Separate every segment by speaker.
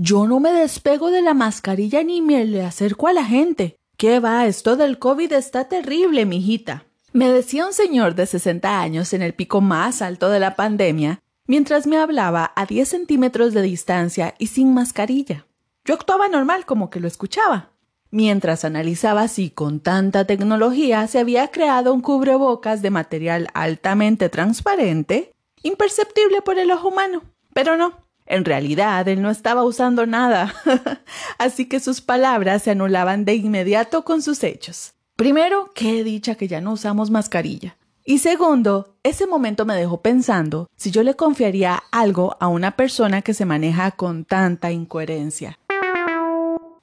Speaker 1: Yo no me despego de la mascarilla ni me le acerco a la gente. ¿Qué va? Esto del COVID está terrible, mijita. Me decía un señor de 60 años en el pico más alto de la pandemia, mientras me hablaba a 10 centímetros de distancia y sin mascarilla. Yo actuaba normal como que lo escuchaba, mientras analizaba si con tanta tecnología se había creado un cubrebocas de material altamente transparente, imperceptible por el ojo humano. Pero no, en realidad él no estaba usando nada, así que sus palabras se anulaban de inmediato con sus hechos. Primero, qué dicha que ya no usamos mascarilla. Y segundo, ese momento me dejó pensando si yo le confiaría algo a una persona que se maneja con tanta incoherencia.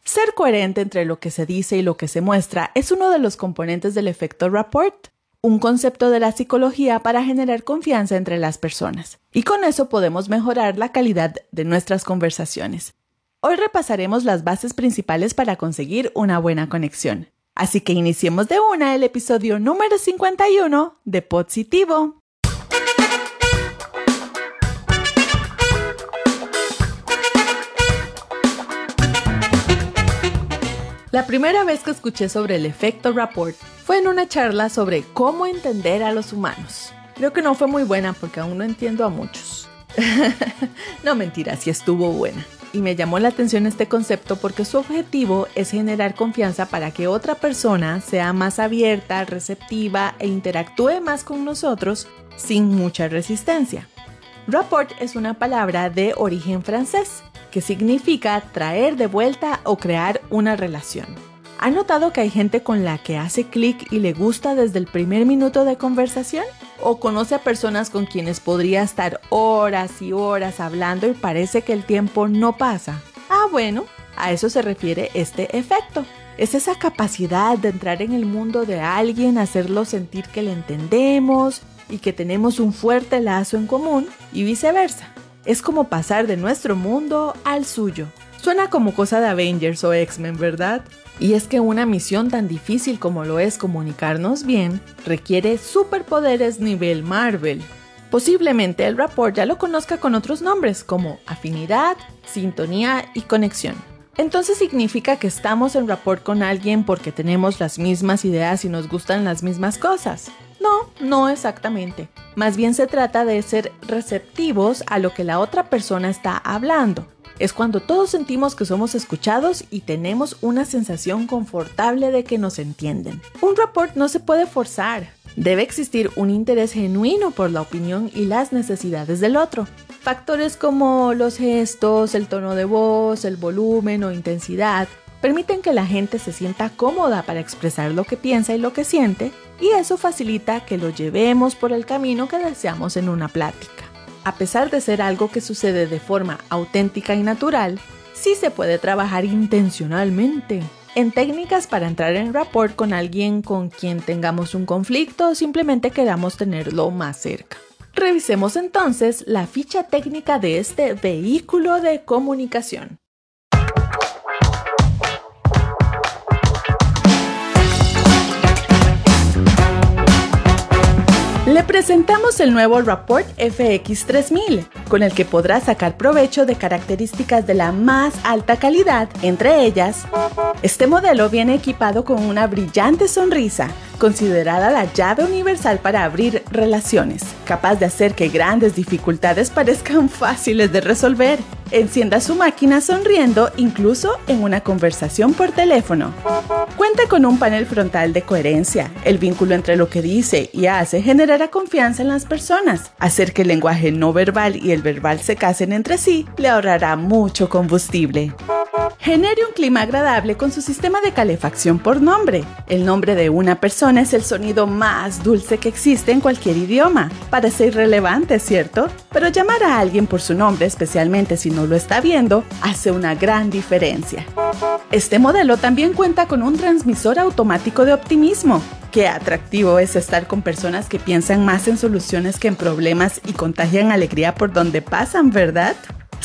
Speaker 1: Ser coherente entre lo que se dice y lo que se muestra es uno de los componentes del efecto rapport, un concepto de la psicología para generar confianza entre las personas. Y con eso podemos mejorar la calidad de nuestras conversaciones. Hoy repasaremos las bases principales para conseguir una buena conexión. Así que iniciemos de una el episodio número 51 de Positivo. La primera vez que escuché sobre el efecto rapport fue en una charla sobre cómo entender a los humanos. Creo que no fue muy buena porque aún no entiendo a muchos. no mentira, sí estuvo buena y me llamó la atención este concepto porque su objetivo es generar confianza para que otra persona sea más abierta, receptiva e interactúe más con nosotros sin mucha resistencia. Rapport es una palabra de origen francés que significa traer de vuelta o crear una relación. ¿Ha notado que hay gente con la que hace clic y le gusta desde el primer minuto de conversación? o conoce a personas con quienes podría estar horas y horas hablando y parece que el tiempo no pasa. Ah, bueno, a eso se refiere este efecto. Es esa capacidad de entrar en el mundo de alguien, hacerlo sentir que le entendemos y que tenemos un fuerte lazo en común y viceversa. Es como pasar de nuestro mundo al suyo. Suena como cosa de Avengers o X-Men, ¿verdad? Y es que una misión tan difícil como lo es comunicarnos bien requiere superpoderes nivel Marvel. Posiblemente el rapport ya lo conozca con otros nombres como afinidad, sintonía y conexión. Entonces significa que estamos en rapport con alguien porque tenemos las mismas ideas y nos gustan las mismas cosas. No, no exactamente. Más bien se trata de ser receptivos a lo que la otra persona está hablando es cuando todos sentimos que somos escuchados y tenemos una sensación confortable de que nos entienden. Un rapport no se puede forzar. Debe existir un interés genuino por la opinión y las necesidades del otro. Factores como los gestos, el tono de voz, el volumen o intensidad permiten que la gente se sienta cómoda para expresar lo que piensa y lo que siente, y eso facilita que lo llevemos por el camino que deseamos en una plática a pesar de ser algo que sucede de forma auténtica y natural, sí se puede trabajar intencionalmente en técnicas para entrar en rapport con alguien con quien tengamos un conflicto o simplemente queramos tenerlo más cerca. Revisemos entonces la ficha técnica de este vehículo de comunicación. Le presentamos el nuevo Rapport FX3000, con el que podrá sacar provecho de características de la más alta calidad, entre ellas, este modelo viene equipado con una brillante sonrisa, considerada la llave universal para abrir relaciones, capaz de hacer que grandes dificultades parezcan fáciles de resolver. Encienda su máquina sonriendo incluso en una conversación por teléfono. Cuenta con un panel frontal de coherencia. El vínculo entre lo que dice y hace generará confianza en las personas. Hacer que el lenguaje no verbal y el verbal se casen entre sí le ahorrará mucho combustible. Genere un clima agradable con su sistema de calefacción por nombre. El nombre de una persona es el sonido más dulce que existe en cualquier idioma. Parece irrelevante, ¿cierto? Pero llamar a alguien por su nombre, especialmente si no lo está viendo, hace una gran diferencia. Este modelo también cuenta con un transmisor automático de optimismo. Qué atractivo es estar con personas que piensan más en soluciones que en problemas y contagian alegría por donde pasan, ¿verdad?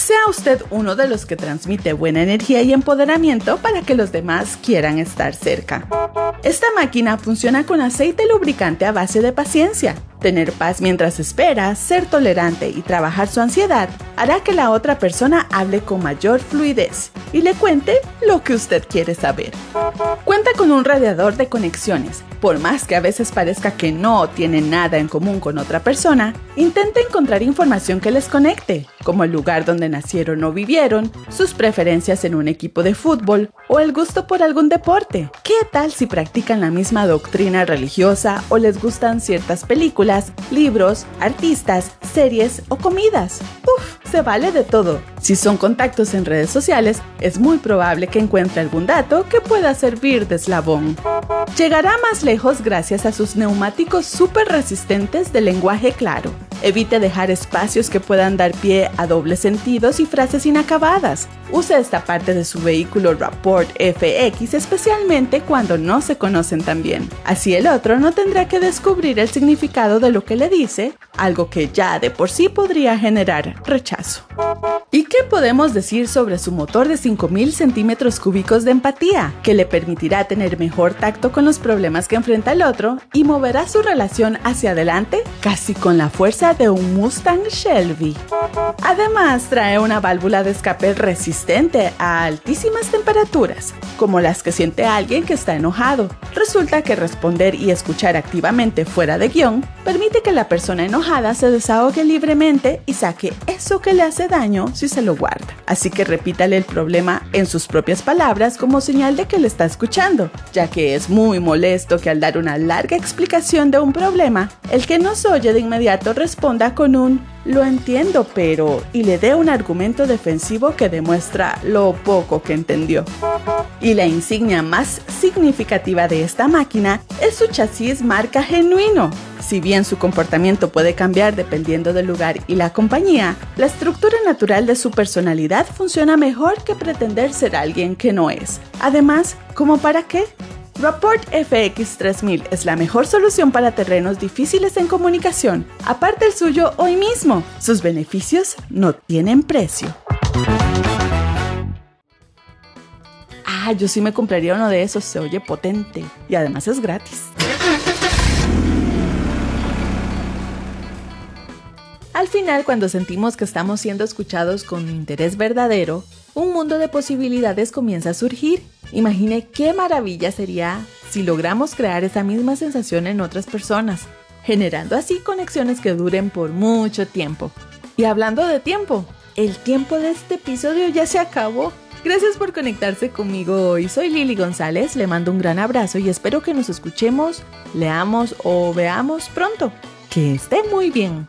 Speaker 1: Sea usted uno de los que transmite buena energía y empoderamiento para que los demás quieran estar cerca. Esta máquina funciona con aceite lubricante a base de paciencia. Tener paz mientras espera, ser tolerante y trabajar su ansiedad
Speaker 2: hará que la otra persona hable con mayor fluidez y le cuente lo que usted quiere saber. Cuenta con un radiador de conexiones. Por más que a veces parezca que no tiene nada en común con otra persona, intenta encontrar información que les conecte, como el lugar donde nacieron o vivieron, sus preferencias en un equipo de fútbol o el gusto por algún deporte. ¿Qué tal si practican la misma doctrina religiosa o les gustan ciertas películas, libros, artistas, series o comidas? Uf, se vale de todo. Si son contactos en redes sociales, es muy probable que encuentre algún dato que pueda servir de eslabón. Llegará más lejos gracias a sus neumáticos súper resistentes de lenguaje claro. Evite dejar espacios que puedan dar pie a dobles sentidos y frases inacabadas. Use esta parte de su vehículo Rapport FX especialmente cuando no se conocen tan bien. Así el otro no tendrá que descubrir el significado de lo que le dice, algo que ya de por sí podría generar rechazo. ¿Y qué podemos decir sobre su motor de 5000 centímetros cúbicos de empatía, que le permitirá tener mejor tacto con los problemas que enfrenta el otro y moverá su relación hacia adelante casi con la fuerza de un Mustang Shelby? Además, trae una válvula de escape resistente a altísimas temperaturas, como las que siente alguien que está enojado. Resulta que responder y escuchar activamente fuera de guion permite que la persona enojada se desahogue libremente y saque eso que le hace daño si se lo guarda. Así que repítale el problema en sus propias palabras como señal de que le está escuchando, ya que es muy molesto que al dar una larga explicación de un problema, el que nos oye de inmediato responda con un lo entiendo, pero y le dé un argumento defensivo que demuestra lo poco que entendió. Y la insignia más significativa de esta máquina es su chasis marca genuino. Si bien su comportamiento puede cambiar dependiendo del lugar y la compañía, la estructura natural de su personalidad funciona mejor que pretender ser alguien que no es. Además, ¿cómo para qué? Rapport FX 3000 es la mejor solución para terrenos difíciles en comunicación. Aparte el suyo hoy mismo. Sus beneficios no tienen precio. Ah, yo sí me compraría uno de esos, se oye potente y además es gratis.
Speaker 1: Al final, cuando sentimos que estamos siendo escuchados con interés verdadero, un mundo de posibilidades comienza a surgir. Imagine qué maravilla sería si logramos crear esa misma sensación en otras personas, generando así conexiones que duren por mucho tiempo. Y hablando de tiempo, el tiempo de este episodio ya se acabó. Gracias por conectarse conmigo hoy. Soy Lili González, le mando un gran abrazo y espero que nos escuchemos, leamos o veamos pronto. Que esté muy bien.